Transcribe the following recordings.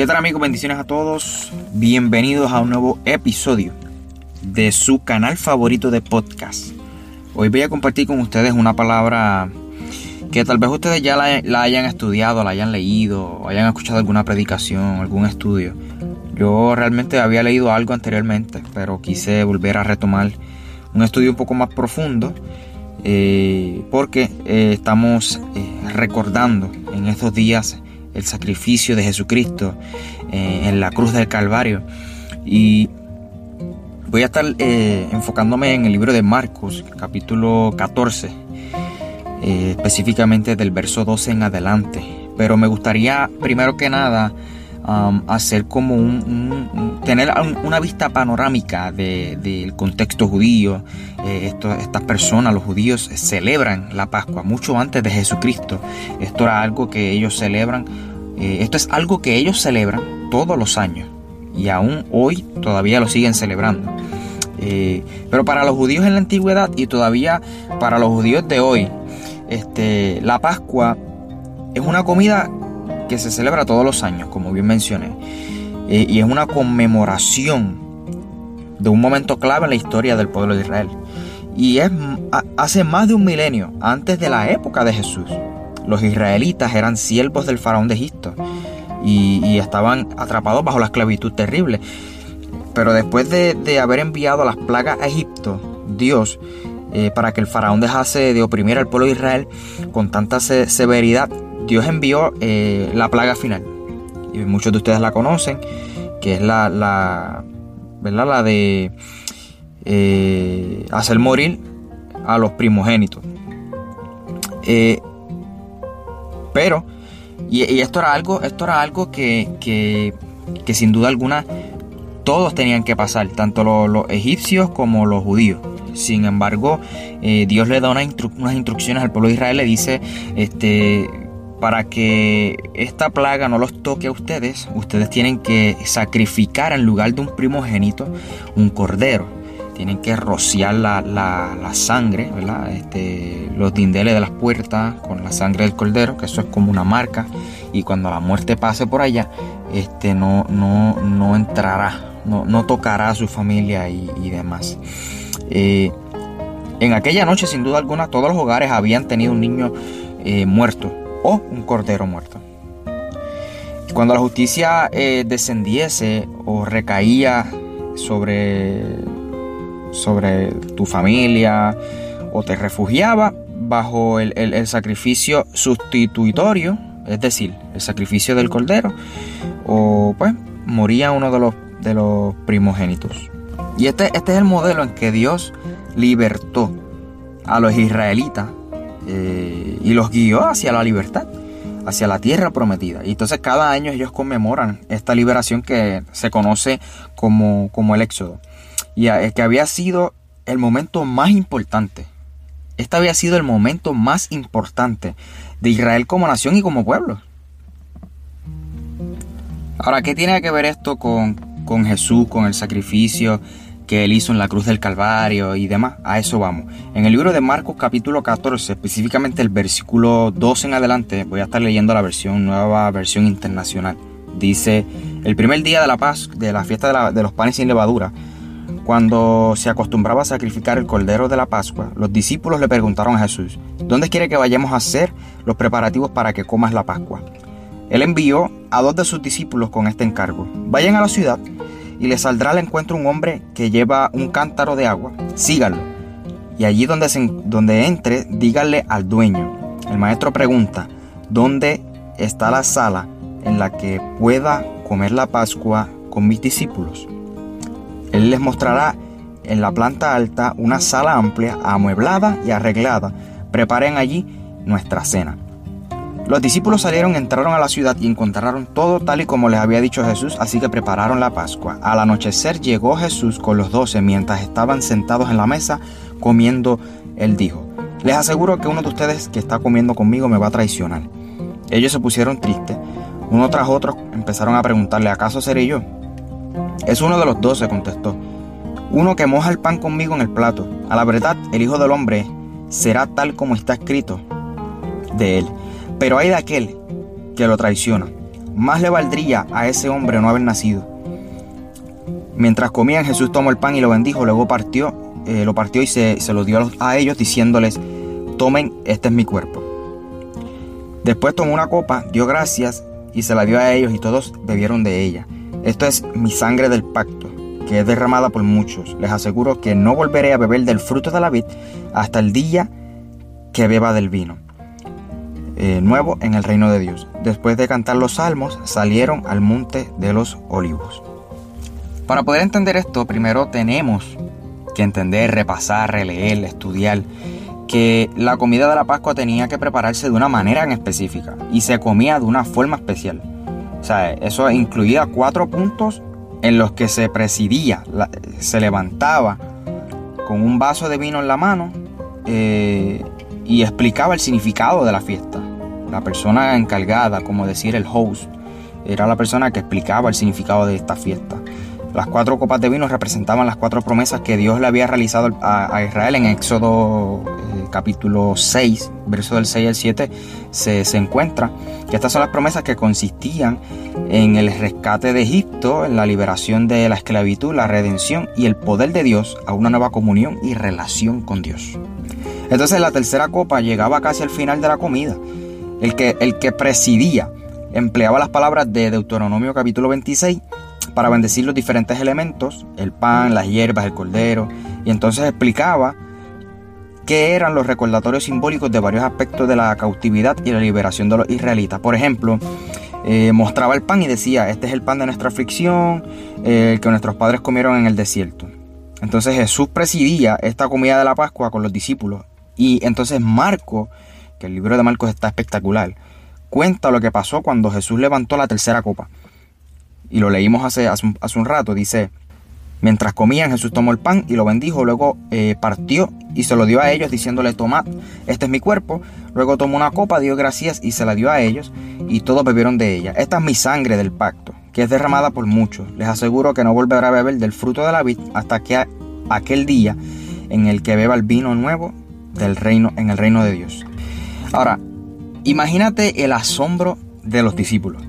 ¿Qué tal amigos? Bendiciones a todos. Bienvenidos a un nuevo episodio de su canal favorito de podcast. Hoy voy a compartir con ustedes una palabra que tal vez ustedes ya la, hayan estudiado, la hayan leído, hayan escuchado alguna predicación, algún estudio. Yo realmente había leído algo anteriormente, pero quise volver a retomar un estudio un poco más profundo eh, porque eh, estamos eh, recordando en estos días el sacrificio de Jesucristo en la cruz del Calvario y voy a estar enfocándome en el libro de Marcos capítulo 14 eh, específicamente del verso 12 en adelante. Pero me gustaría, primero que nada, hacer como un, tener una vista panorámica del contexto judío. Eh, estas personas, los judíos, celebran la Pascua mucho antes de Jesucristo. Esto era algo que ellos celebran. Eh, esto es algo que ellos celebran todos los años y aún hoy todavía lo siguen celebrando. pero para los judíos en la antigüedad y todavía para los judíos de hoy, este, la Pascua es una comida que se celebra todos los años, como bien mencioné, eh, y es una conmemoración de un momento clave en la historia del pueblo de Israel. Y es hace más de un milenio, antes de la época de Jesús. Los israelitas eran siervos del faraón de Egipto y, estaban atrapados bajo la esclavitud terrible. Pero después de, haber enviado las plagas a Egipto, Dios eh, para que el faraón dejase de oprimir al pueblo de Israel con tanta severidad, Dios envió eh, la plaga final. Y muchos de ustedes la conocen, que es la, ¿verdad? la de eh, hacer morir a los primogénitos. pero, y, esto era algo, esto era algo que, que, que sin duda alguna todos tenían que pasar, tanto los, egipcios como los judíos. Sin embargo, eh, Dios le da unas instrucciones al pueblo de Israel, le dice, este, para que esta plaga no los toque a ustedes, ustedes tienen que sacrificar en lugar de un primogénito un cordero. Tienen que rociar la, sangre, ¿verdad? Este, los dindeles de las puertas con la sangre del cordero, que eso es como una marca. Y cuando la muerte pase por allá, este, no, no, no entrará no, tocará a su familia y, demás. Eh, en aquella noche, sin duda alguna, todos los hogares habían tenido un niño eh, muerto o un cordero muerto. Cuando la justicia eh, descendiese o recaía sobre, sobre tu familia o te refugiaba bajo el, el sacrificio sustitutorio, es decir, el sacrificio del cordero, o pues moría uno de los de los primogénitos. Y este, este es el modelo en que Dios libertó a los israelitas eh, y los guió hacia la libertad, hacia la tierra prometida. Y entonces cada año ellos conmemoran esta liberación que se conoce como, como el Éxodo. Y que había sido el momento más importante. Este había sido el momento más importante de Israel como nación y como pueblo. Ahora, ¿qué tiene que ver esto con, con Jesús, con el sacrificio que él hizo en la cruz del Calvario y demás. A eso vamos. En el libro de Marcos capítulo 14, específicamente el versículo 12 en adelante, voy a estar leyendo la versión nueva, versión internacional. Dice, el primer día de la paz, de la fiesta de, los panes sin levadura, cuando se acostumbraba a sacrificar el cordero de la Pascua, los discípulos le preguntaron a Jesús, ¿dónde quiere que vayamos a hacer los preparativos para que comas la Pascua? Él envió a dos de sus discípulos con este encargo. Vayan a la ciudad y les saldrá al encuentro un hombre que lleva un cántaro de agua. Síganlo. Y allí donde, donde entre, díganle al dueño. El maestro pregunta, ¿dónde está la sala en la que pueda comer la Pascua con mis discípulos? Él les mostrará en la planta alta una sala amplia, amueblada y arreglada preparen allí nuestra cena. Los discípulos salieron, entraron a la ciudad y encontraron todo tal y como les había dicho Jesús, así que prepararon la Pascua. Al anochecer llegó Jesús con los doce mientras estaban sentados en la mesa comiendo. Él dijo, les aseguro que uno de ustedes que está comiendo conmigo me va a traicionar. Ellos se pusieron tristes. Uno tras otro empezaron a preguntarle, ¿acaso seré yo? Es uno de los doce, contestó. Uno que moja el pan conmigo en el plato. A la verdad, el Hijo del Hombre será tal como está escrito de él. Pero hay de aquel que lo traiciona. Más le valdría a ese hombre no haber nacido. Mientras comían, Jesús tomó el pan y lo bendijo, luego partió, eh, lo partió y se, se lo dio a ellos diciéndoles, tomen, este es mi cuerpo. Después tomó una copa, dio gracias y se la dio a ellos y todos bebieron de ella. Esto es mi sangre del pacto, que es derramada por muchos. Les aseguro que no volveré a beber del fruto de la vid hasta el día que beba del vino. Eh, nuevo en el reino de Dios. Después de cantar los salmos, salieron al monte de los olivos. Para poder entender esto, primero tenemos que entender, repasar, releer, estudiar que la comida de la Pascua tenía que prepararse de una manera en específica y se comía de una forma especial. O sea, eso incluía cuatro puntos en los que se presidía, se levantaba con un vaso de vino en la mano eh, y explicaba el significado de la fiesta. La persona encargada, como decir el host, era la persona que explicaba el significado de esta fiesta. Las cuatro copas de vino representaban las cuatro promesas que Dios le había realizado a, Israel en Éxodo eh, capítulo 6, verso del 6 al 7, se, se, encuentra que estas son las promesas que consistían en el rescate de Egipto, en la liberación de la esclavitud, la redención y el poder de Dios a una nueva comunión y relación con Dios. Entonces la tercera copa llegaba casi al final de la comida el que, el que presidía empleaba las palabras de Deuteronomio capítulo 26 para bendecir los diferentes elementos, el pan, las hierbas, el cordero, y entonces explicaba qué eran los recordatorios simbólicos de varios aspectos de la cautividad y la liberación de los israelitas. Por ejemplo, eh, mostraba el pan y decía, este es el pan de nuestra aflicción, el que nuestros padres comieron en el desierto. Entonces Jesús presidía esta comida de la Pascua con los discípulos y entonces Marco el libro de Marcos está espectacular, cuenta lo que pasó cuando Jesús levantó la tercera copa. Y lo leímos hace, hace, un, rato, dice, mientras comían Jesús tomó el pan y lo bendijo, luego eh, partió y se lo dio a ellos diciéndole, tomad, este es mi cuerpo, luego tomó una copa, dio gracias y se la dio a ellos y todos bebieron de ella. Esta es mi sangre del pacto, que es derramada por muchos. Les aseguro que no volverá a beber del fruto de la vid hasta que aquel día en el que beba el vino nuevo del reino en el reino de Dios. Ahora, imagínate el asombro de los discípulos.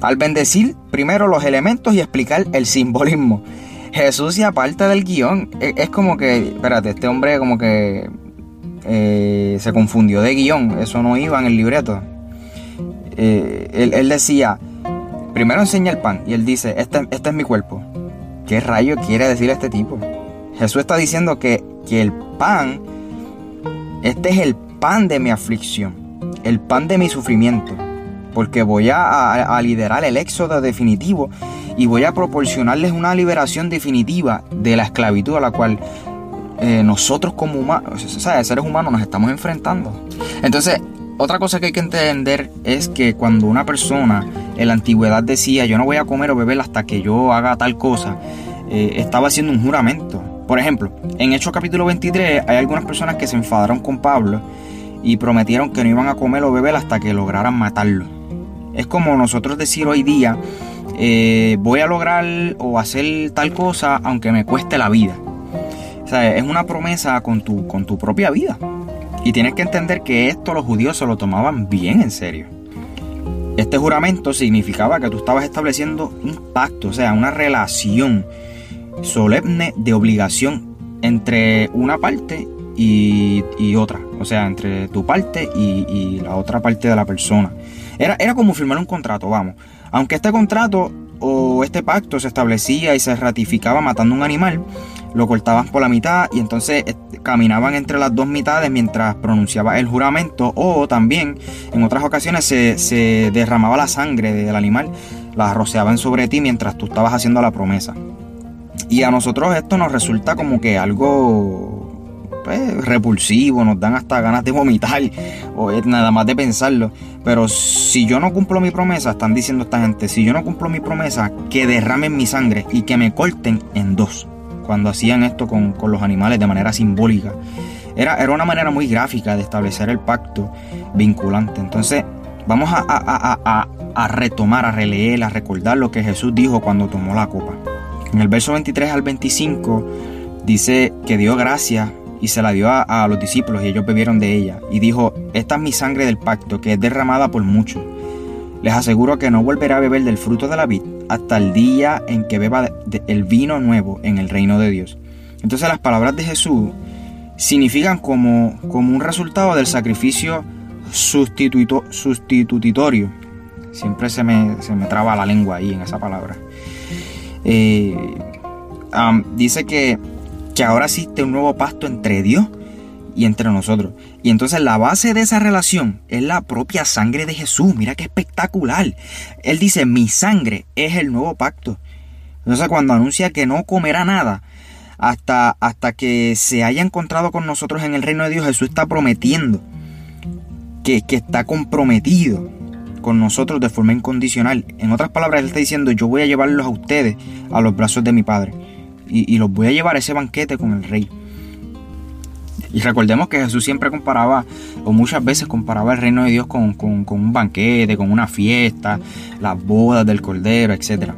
Al bendecir primero los elementos y explicar el simbolismo. Jesús se aparta del guion. E, es como que, espérate, este hombre como que eh, se confundió de guion. Eso no iba en el libreto. Eh, él, decía, primero enseña el pan y él dice, este, este, es mi cuerpo. ¿Qué rayo quiere decir este tipo? Jesús está diciendo que, que el pan, este es el pan de mi aflicción, el pan de mi sufrimiento, porque voy a, liderar el éxodo definitivo y voy a proporcionarles una liberación definitiva de la esclavitud a la cual eh, nosotros como humanos, seres humanos nos estamos enfrentando. Entonces, otra cosa que hay que entender es que cuando una persona en la antigüedad decía yo no voy a comer o beber hasta que yo haga tal cosa, eh, estaba haciendo un juramento. Por ejemplo, en Hechos capítulo 23 hay algunas personas que se enfadaron con Pablo y prometieron que no iban a comer o beber hasta que lograran matarlo. Es como nosotros decir hoy día, eh, voy a lograr o hacer tal cosa aunque me cueste la vida. O sea, es una promesa con tu, con tu propia vida. Y tienes que entender que esto los judíos se lo tomaban bien en serio. Este juramento significaba que tú estabas estableciendo un pacto, o sea, una relación solemne de obligación entre una parte y, otra, o sea, entre tu parte y, la otra parte de la persona. Era, era como firmar un contrato, vamos. Aunque este contrato o este pacto se establecía y se ratificaba matando un animal, lo cortaban por la mitad y entonces eh, caminaban entre las dos mitades mientras pronunciaba el juramento o también en otras ocasiones se, se derramaba la sangre del animal, la rociaban sobre ti mientras tú estabas haciendo la promesa. Y a nosotros esto nos resulta como que algo pues, repulsivo, nos dan hasta ganas de vomitar o nada más de pensarlo. Pero si yo no cumplo mi promesa, están diciendo esta gente, si yo no cumplo mi promesa, que derramen mi sangre y que me corten en dos. Cuando hacían esto con, los animales de manera simbólica. Era, era, una manera muy gráfica de establecer el pacto vinculante. Entonces, vamos a, a, a retomar, a releer, a recordar lo que Jesús dijo cuando tomó la copa. En el verso 23 al 25 dice que dio gracia y se la dio a, los discípulos y ellos bebieron de ella. Y dijo, esta es mi sangre del pacto que es derramada por muchos. Les aseguro que no volveré a beber del fruto de la vid hasta el día en que beba el vino nuevo en el reino de Dios. Entonces las palabras de Jesús significan como, como un resultado del sacrificio sustitutorio. Siempre se me, se me traba la lengua ahí en esa palabra. Eh, dice que, que ahora existe un nuevo pacto entre Dios y entre nosotros. Y entonces la base de esa relación es la propia sangre de Jesús. Mira qué espectacular. Él dice, mi sangre es el nuevo pacto. Entonces cuando anuncia que no comerá nada hasta, hasta que se haya encontrado con nosotros en el reino de Dios, Jesús está prometiendo que, que está comprometido con nosotros de forma incondicional. En otras palabras, Él está diciendo, yo voy a llevarlos a ustedes a los brazos de mi Padre. Y, los voy a llevar a ese banquete con el rey. Y recordemos que Jesús siempre comparaba, o muchas veces comparaba el reino de Dios con, un banquete, con una fiesta, las bodas del Cordero, etc.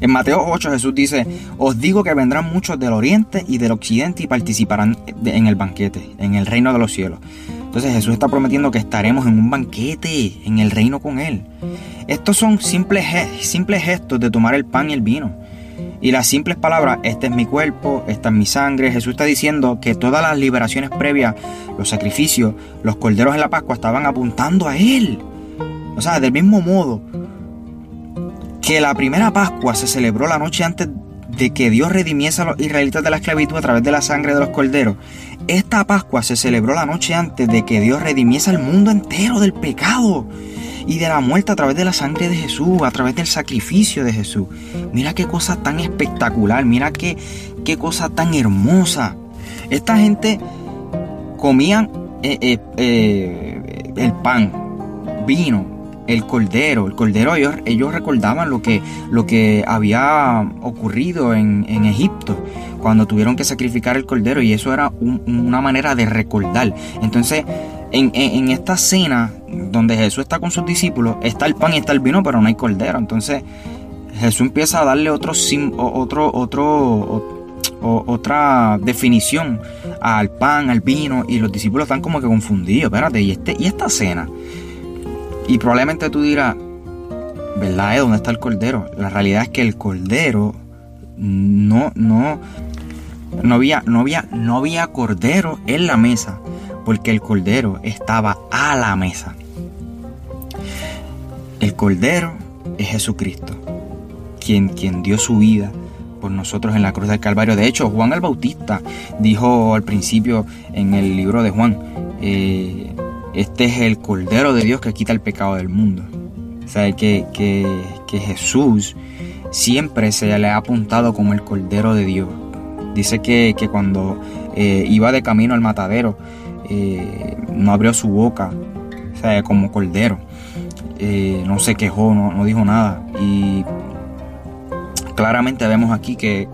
En Mateo 8 Jesús dice, os digo que vendrán muchos del oriente y del occidente y participarán en el banquete, en el reino de los cielos. Entonces Jesús está prometiendo que estaremos en un banquete, en el reino con Él. Estos son simples, simples gestos de tomar el pan y el vino. Y las simples palabras, este es mi cuerpo, esta es mi sangre. Jesús está diciendo que todas las liberaciones previas, los sacrificios, los corderos en la Pascua estaban apuntando a Él. O sea, del mismo modo que la primera Pascua se celebró la noche antes de que Dios redimiese a los israelitas de la esclavitud a través de la sangre de los corderos, esta Pascua se celebró la noche antes de que Dios redimiese al mundo entero del pecado y de la muerte a través de la sangre de Jesús, a través del sacrificio de Jesús. Mira qué cosa tan espectacular, mira qué, qué cosa tan hermosa. Esta gente comían eh, eh, eh, el pan, vino, el cordero. El cordero, ellos, ellos recordaban lo que, lo que había ocurrido en, Egipto cuando tuvieron que sacrificar el cordero y eso era una manera de recordar. Entonces, en, esta cena donde Jesús está con sus discípulos, está el pan y está el vino, pero no hay cordero. Entonces, Jesús empieza a darle otro, otro, otro, otra definición al pan, al vino, y los discípulos están como que confundidos. Espérate, ¿y, este, y esta cena? Y probablemente tú dirás, ¿verdad? ¿Dónde está el cordero? La realidad es que el cordero no, no, no había, no había, no había cordero en la mesa, porque el cordero estaba a la mesa. El cordero es Jesucristo, quien, quien dio su vida por nosotros en la cruz del Calvario. De hecho, Juan el Bautista dijo al principio en el libro de Juan, eh, este es el Cordero de Dios que quita el pecado del mundo. O sea, que, que, Jesús siempre se le ha apuntado como el Cordero de Dios. Dice que, cuando eh, iba de camino al matadero, eh, no abrió su boca, o sea, como Cordero. Eh, no se quejó, no, dijo nada. Y claramente vemos aquí que,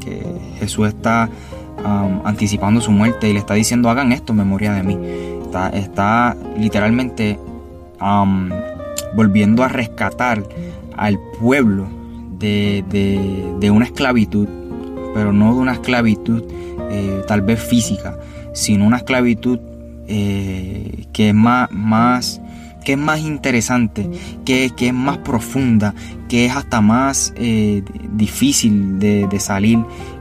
Jesús está um, anticipando su muerte y le está diciendo, hagan esto en memoria de mí está, literalmente volviendo a rescatar al pueblo de, una esclavitud, pero no de una esclavitud eh, tal vez física, sino una esclavitud eh, que es más, más que es más interesante, que, es más profunda, que es hasta más eh, difícil de, salir,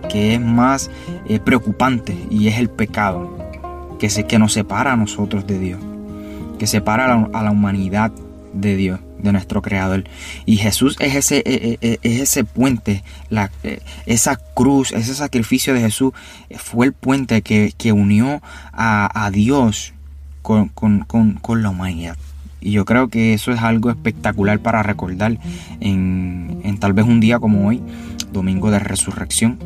que es más preocupante y es el pecado que, que nos separa a nosotros de Dios, que separa a la, humanidad de Dios, de nuestro Creador. Y Jesús es ese, e, e, e, es ese puente, la, esa cruz, ese sacrificio de Jesús fue el puente que, unió a, Dios con, la humanidad. Y yo creo que eso es algo espectacular para recordar en, tal vez un día como hoy, domingo de resurrección.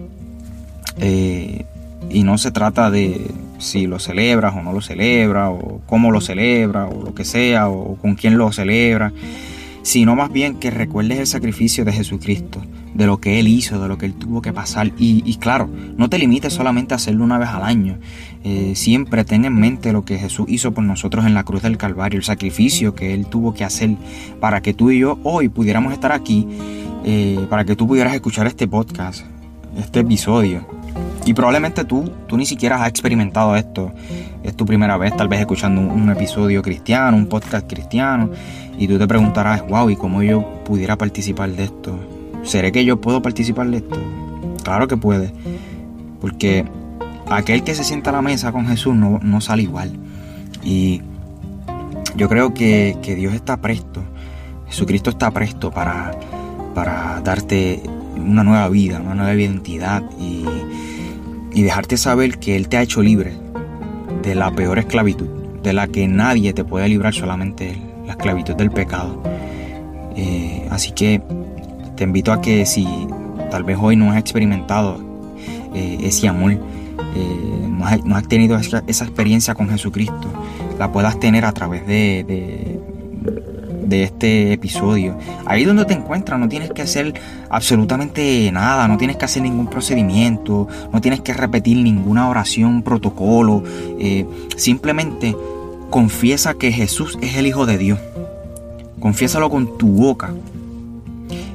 Eh, Y no se trata de si lo celebras o no lo celebras, o cómo lo celebras, o lo que sea, o con quién lo celebra, sino más bien que recuerdes el sacrificio de Jesucristo, de lo que Él hizo, de lo que Él tuvo que pasar. Y, claro, no te limites solamente a hacerlo una vez al año. Eh, siempre ten en mente lo que Jesús hizo por nosotros en la cruz del Calvario, el sacrificio que Él tuvo que hacer para que tú y yo hoy pudiéramos estar aquí, eh, para que tú pudieras escuchar este podcast, este episodio. Y probablemente tú, tú ni siquiera has experimentado esto. Es tu primera vez tal vez escuchando un, episodio cristiano, un podcast cristiano. Y tú te preguntarás, wow, ¿y cómo yo pudiera participar de esto? ¿Seré que yo puedo participar de esto? Claro que puede. Porque aquel que se sienta a la mesa con Jesús no, no sale igual. Y yo creo que, que, Dios está presto. Jesucristo está presto para, para darte una nueva vida, una nueva identidad y y dejarte saber que Él te ha hecho libre de la peor esclavitud, de la que nadie te puede librar, solamente Él, la esclavitud del pecado. Eh, así que te invito a que si tal vez hoy no has experimentado eh, ese amor, eh, no, has, tenido esa, experiencia con Jesucristo, la puedas tener a través de de este episodio. Ahí donde te encuentras no tienes que hacer absolutamente nada, no tienes que hacer ningún procedimiento, no tienes que repetir ninguna oración, protocolo. Eh, simplemente confiesa que Jesús es el Hijo de Dios. Confiésalo con tu boca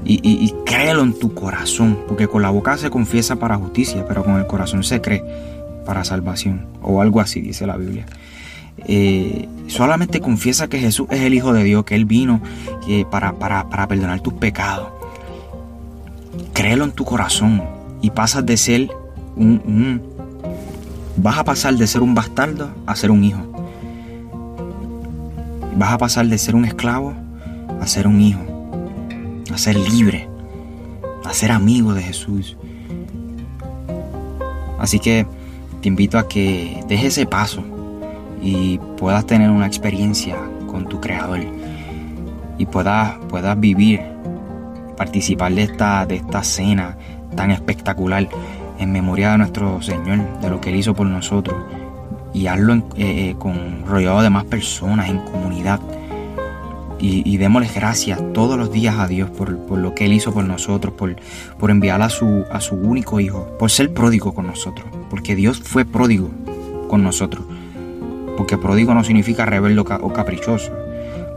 y, y, créelo en tu corazón, porque con la boca se confiesa para justicia, pero con el corazón se cree para salvación, o algo así dice la Biblia. Eh, solamente confiesa que Jesús es el Hijo de Dios, que Él vino eh, para, para, perdonar tus pecados. Créelo en tu corazón y pasas de ser un, Vas a pasar de ser un bastardo a ser un hijo. Vas a pasar de ser un esclavo a ser un hijo. A ser libre. A ser amigo de Jesús. Así que te invito a que dejes ese paso y puedas tener una experiencia con tu creador y puedas, puedas vivir, participar de esta, de esta cena tan espectacular en memoria de nuestro Señor, de lo que Él hizo por nosotros y hazlo eh, eh, con rodeado de más personas, en comunidad. Y, démosle gracias todos los días a Dios por, lo que Él hizo por nosotros, por, por enviar a su, a su único Hijo, por ser pródigo con nosotros, porque Dios fue pródigo con nosotros. Porque pródigo no significa rebelde o caprichoso.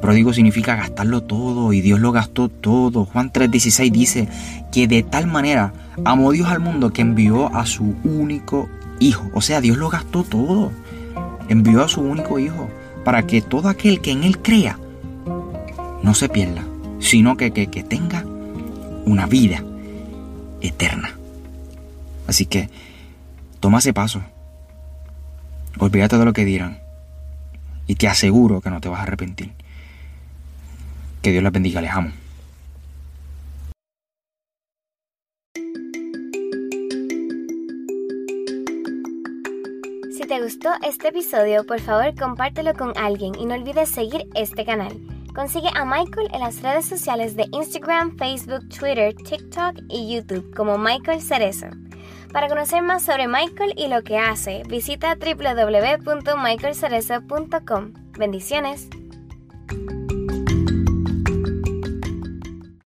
Pródigo significa gastarlo todo y Dios lo gastó todo. Juan 3:16 dice que de tal manera amó Dios al mundo que envió a su único hijo. O sea, Dios lo gastó todo. Envió a su único hijo para que todo aquel que en él crea no se pierda, sino que, que, que tenga una vida eterna. Así que toma ese paso. Olvídate de lo que dirán. Y te aseguro que no te vas a arrepentir. Que Dios les bendiga, les amo. Si te gustó este episodio, por favor compártelo con alguien y no olvides seguir este canal. Consigue a Michael en las redes sociales de Instagram, Facebook, Twitter, TikTok y YouTube como Michael Cerezo. Para conocer más sobre Michael y lo que hace, visita www.michaelcerezo.com. Bendiciones.